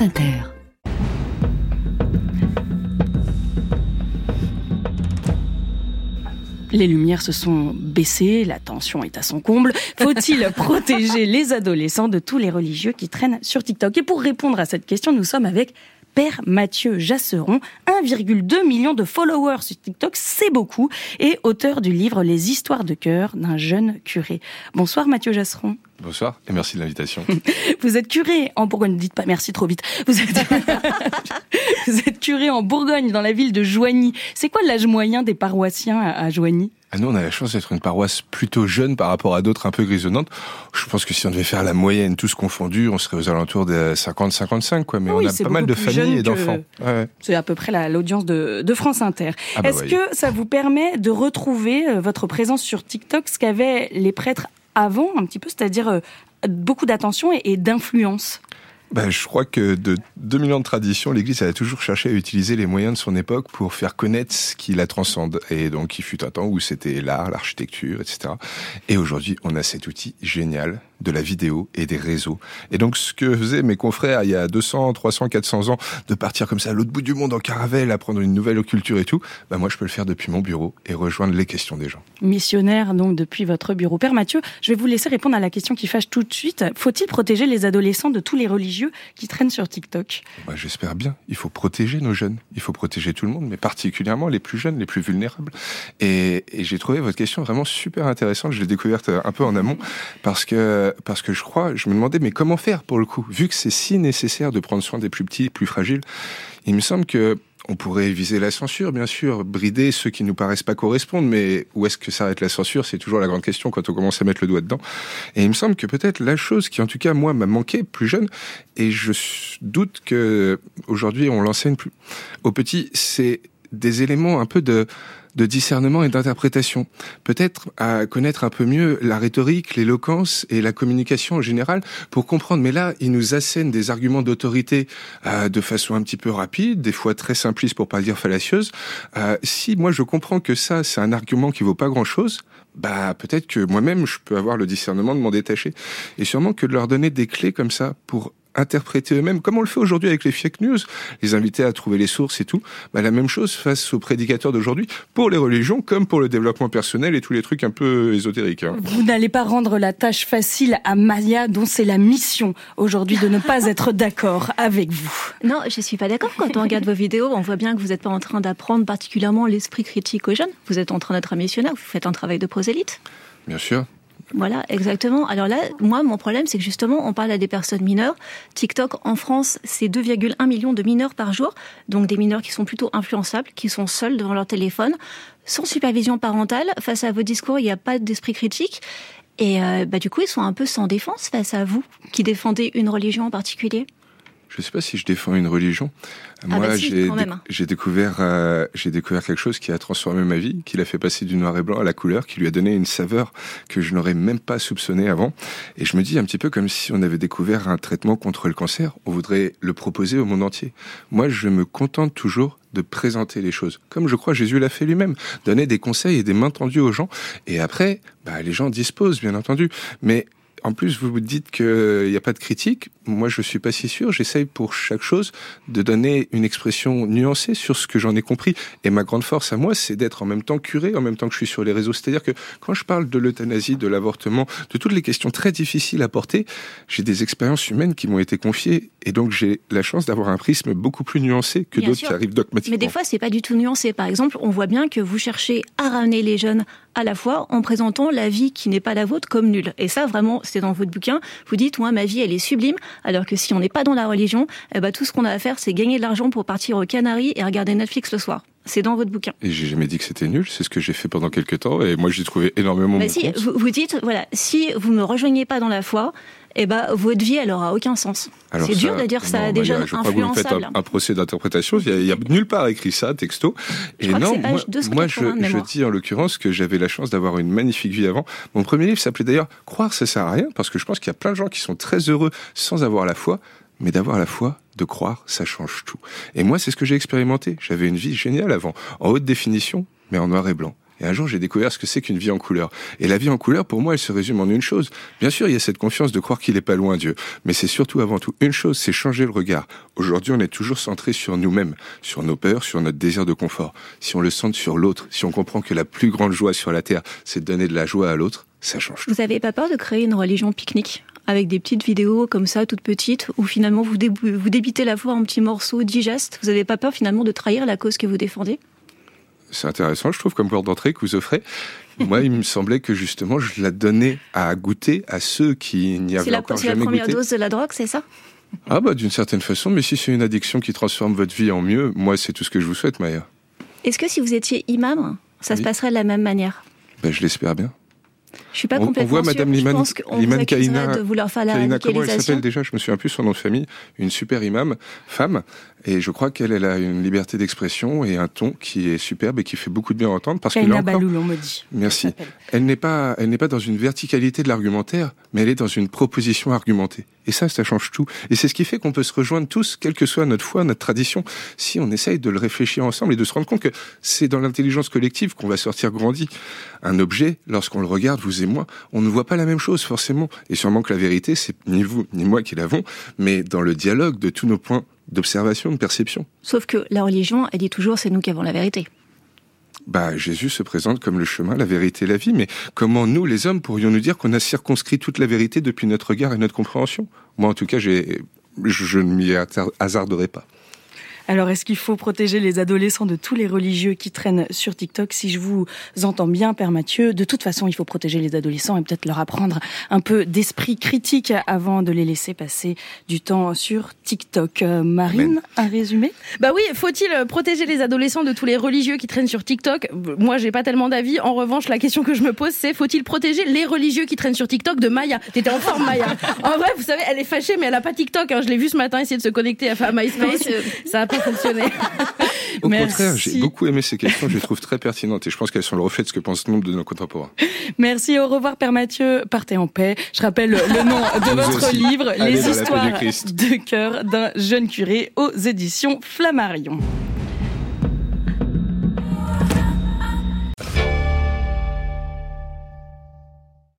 France Inter. Les lumières se sont baissées, la tension est à son comble. Faut-il protéger les adolescents de tous les religieux qui traînent sur TikTok? Et pour répondre à cette question, nous sommes avec Père Mathieu Jasseron, 1,2 million de followers sur TikTok, c'est beaucoup, et auteur du livre Les histoires de cœur d'un jeune curé. Bonsoir Mathieu Jasseron. Bonsoir et merci de l'invitation. Vous êtes curé en Bourgogne, ne dites pas merci trop vite. Vous êtes, Vous êtes curé en Bourgogne, dans la ville de Joigny. C'est quoi l'âge moyen des paroissiens à Joigny? Ah, nous, on a la chance d'être une paroisse plutôt jeune par rapport à d'autres un peu grisonnantes. Je pense que si on devait faire la moyenne, tous confondus, on serait aux alentours de 50-55, quoi. Mais on a pas mal de familles et d'enfants. C'est à peu près l'audience de, de, France Inter. Ah bah Est-ce que ça vous permet de retrouver euh, votre présence sur TikTok, ce qu'avaient les prêtres avant, un petit peu, c'est-à-dire euh, beaucoup d'attention et d'influence ben, je crois que de 2000 ans de tradition, l'Église a toujours cherché à utiliser les moyens de son époque pour faire connaître ce qui la transcende. Et donc, il fut un temps où c'était l'art, l'architecture, etc. Et aujourd'hui, on a cet outil génial de la vidéo et des réseaux. Et donc, ce que faisaient mes confrères il y a 200, 300, 400 ans, de partir comme ça à l'autre bout du monde en caravelle, apprendre une nouvelle culture et tout, ben moi, je peux le faire depuis mon bureau et rejoindre les questions des gens. Missionnaire, donc, depuis votre bureau. Père Mathieu, je vais vous laisser répondre à la question qui fâche tout de suite. Faut-il protéger les adolescents de tous les religieux? Qui traînent sur TikTok bah, J'espère bien. Il faut protéger nos jeunes. Il faut protéger tout le monde, mais particulièrement les plus jeunes, les plus vulnérables. Et, et j'ai trouvé votre question vraiment super intéressante. Je l'ai découverte un peu en amont parce que parce que je crois, je me demandais, mais comment faire pour le coup? Vu que c'est si nécessaire de prendre soin des plus petits, plus fragiles, il me semble que on pourrait viser la censure, bien sûr, brider ceux qui nous paraissent pas correspondre, mais où est-ce que s'arrête la censure C'est toujours la grande question quand on commence à mettre le doigt dedans. Et il me semble que peut-être la chose qui, en tout cas, moi, m'a manqué plus jeune, et je doute que aujourd'hui on l'enseigne plus aux petits, c'est des éléments un peu de de discernement et d'interprétation. Peut-être à connaître un peu mieux la rhétorique, l'éloquence et la communication en général pour comprendre. Mais là, il nous assène des arguments d'autorité euh, de façon un petit peu rapide, des fois très simpliste pour pas dire fallacieuse. Euh, si moi je comprends que ça, c'est un argument qui vaut pas grand-chose, bah peut-être que moi-même je peux avoir le discernement de m'en détacher. Et sûrement que de leur donner des clés comme ça pour interpréter eux-mêmes, comme on le fait aujourd'hui avec les fake news, les inviter à trouver les sources et tout, bah, la même chose face aux prédicateurs d'aujourd'hui, pour les religions comme pour le développement personnel et tous les trucs un peu ésotériques. Hein. Vous n'allez pas rendre la tâche facile à Maya, dont c'est la mission aujourd'hui de ne pas être d'accord avec vous. Non, je suis pas d'accord. Quand on regarde vos vidéos, on voit bien que vous n'êtes pas en train d'apprendre particulièrement l'esprit critique aux jeunes. Vous êtes en train d'être un missionnaire, vous faites un travail de prosélyte. Bien sûr. Voilà, exactement. Alors là, moi, mon problème, c'est que justement, on parle à des personnes mineures. TikTok, en France, c'est 2,1 millions de mineurs par jour. Donc des mineurs qui sont plutôt influençables, qui sont seuls devant leur téléphone, sans supervision parentale. Face à vos discours, il n'y a pas d'esprit critique. Et euh, bah, du coup, ils sont un peu sans défense face à vous, qui défendez une religion en particulier. Je ne sais pas si je défends une religion. Ah Moi, bah j'ai découvert, euh, j'ai découvert quelque chose qui a transformé ma vie, qui l'a fait passer du noir et blanc à la couleur, qui lui a donné une saveur que je n'aurais même pas soupçonnée avant. Et je me dis un petit peu comme si on avait découvert un traitement contre le cancer. On voudrait le proposer au monde entier. Moi, je me contente toujours de présenter les choses, comme je crois Jésus l'a fait lui-même, donner des conseils et des mains tendues aux gens. Et après, bah, les gens disposent, bien entendu. Mais en plus, vous vous dites qu'il n'y a pas de critique. Moi, je suis pas si sûr. J'essaye pour chaque chose de donner une expression nuancée sur ce que j'en ai compris. Et ma grande force à moi, c'est d'être en même temps curé, en même temps que je suis sur les réseaux. C'est-à-dire que quand je parle de l'euthanasie, de l'avortement, de toutes les questions très difficiles à porter, j'ai des expériences humaines qui m'ont été confiées. Et donc, j'ai la chance d'avoir un prisme beaucoup plus nuancé que d'autres qui arrivent dogmatiquement. Mais des fois, c'est pas du tout nuancé. Par exemple, on voit bien que vous cherchez à ramener les jeunes à la fois en présentant la vie qui n'est pas la vôtre comme nulle. Et ça, vraiment, c'est dans votre bouquin. Vous dites, moi, ma vie, elle est sublime, alors que si on n'est pas dans la religion, eh ben, tout ce qu'on a à faire, c'est gagner de l'argent pour partir aux Canaries et regarder Netflix le soir. C'est dans votre bouquin. Et j'ai jamais dit que c'était nul, c'est ce que j'ai fait pendant quelques temps, et moi j'ai trouvé énormément bah si, Vous, vous dites, voilà, si vous me rejoignez pas dans la foi, eh ben, votre vie, elle aura aucun sens. C'est dur de dire ça à des jeunes influençables. un, procès d'interprétation. Il n'y a, nulle part écrit ça, texto. Et non, moi, je, je, dis en l'occurrence que j'avais la chance d'avoir une magnifique vie avant. Mon premier livre s'appelait d'ailleurs Croire, ça sert à rien, parce que je pense qu'il y a plein de gens qui sont très heureux sans avoir la foi. Mais d'avoir la foi, de croire, ça change tout. Et moi, c'est ce que j'ai expérimenté. J'avais une vie géniale avant, en haute définition, mais en noir et blanc. Et un jour, j'ai découvert ce que c'est qu'une vie en couleur. Et la vie en couleur, pour moi, elle se résume en une chose. Bien sûr, il y a cette confiance de croire qu'il n'est pas loin, Dieu. Mais c'est surtout avant tout une chose, c'est changer le regard. Aujourd'hui, on est toujours centré sur nous-mêmes, sur nos peurs, sur notre désir de confort. Si on le centre sur l'autre, si on comprend que la plus grande joie sur la terre, c'est de donner de la joie à l'autre, ça change. Vous n'avez pas peur de créer une religion pique-nique avec des petites vidéos comme ça, toutes petites, où finalement vous, débitez la foi en petits morceaux digestes? Vous n'avez pas peur finalement de trahir la cause que vous défendez? C'est intéressant, je trouve, comme porte d'entrée que vous offrez. Moi, il me semblait que justement, je la donnais à goûter à ceux qui n'y avaient encore jamais goûté. C'est la première dose de la drogue, c'est ça? Ah bah d'une certaine façon, mais si c'est une addiction qui transforme votre vie en mieux, moi, c'est tout ce que je vous souhaite, Maya. Est-ce que si vous étiez imam, ça se passerait de la même manière? Ben, Je l'espère bien. Je suis pas complètement on voit Madame Liman, Liman Kaina, de vouloir faire la comment elle s'appelle déjà Je me souviens plus son nom de famille. Une super imam, femme, et je crois qu'elle a une liberté d'expression et un ton qui est superbe et qui fait beaucoup de bien entendre. Parce que là encore, on me dit. Merci. Elle n'est pas, elle n'est pas dans une verticalité de l'argumentaire, mais elle est dans une proposition argumentée. Et ça, ça change tout. Et c'est ce qui fait qu'on peut se rejoindre tous, quelle que soit notre foi, notre tradition, si on essaye de le réfléchir ensemble et de se rendre compte que c'est dans l'intelligence collective qu'on va sortir grandi. Un objet, lorsqu'on le regarde, vous et moi, on ne voit pas la même chose forcément. Et sûrement que la vérité, c'est ni vous ni moi qui l'avons, mais dans le dialogue de tous nos points d'observation, de perception. Sauf que la religion, elle dit toujours c'est nous qui avons la vérité. Bah, Jésus se présente comme le chemin, la vérité, la vie, mais comment nous, les hommes, pourrions-nous dire qu'on a circonscrit toute la vérité depuis notre regard et notre compréhension? Moi, en tout cas, je ne m'y hasarderai pas. Alors, est-ce qu'il faut protéger les adolescents de tous les religieux qui traînent sur TikTok? Si je vous entends bien, Père Mathieu, de toute façon, il faut protéger les adolescents et peut-être leur apprendre un peu d'esprit critique avant de les laisser passer du temps sur TikTok. Euh, Marine, un résumé? Bah oui, faut-il protéger les adolescents de tous les religieux qui traînent sur TikTok? Moi, j'ai pas tellement d'avis. En revanche, la question que je me pose, c'est faut-il protéger les religieux qui traînent sur TikTok de Maya? T'étais en forme, Maya. En vrai, vous savez, elle est fâchée, mais elle a pas TikTok. Hein. Je l'ai vu ce matin essayer de se connecter à MySpace. Ça a pas fonctionner. Au contraire, j'ai beaucoup aimé ces questions, je les trouve très pertinentes et je pense qu'elles sont le reflet de ce que pensent nombre de nos contemporains. Merci, au revoir Père Mathieu, partez en paix. Je rappelle le nom de votre livre, Les histoires de cœur d'un jeune curé aux éditions Flammarion.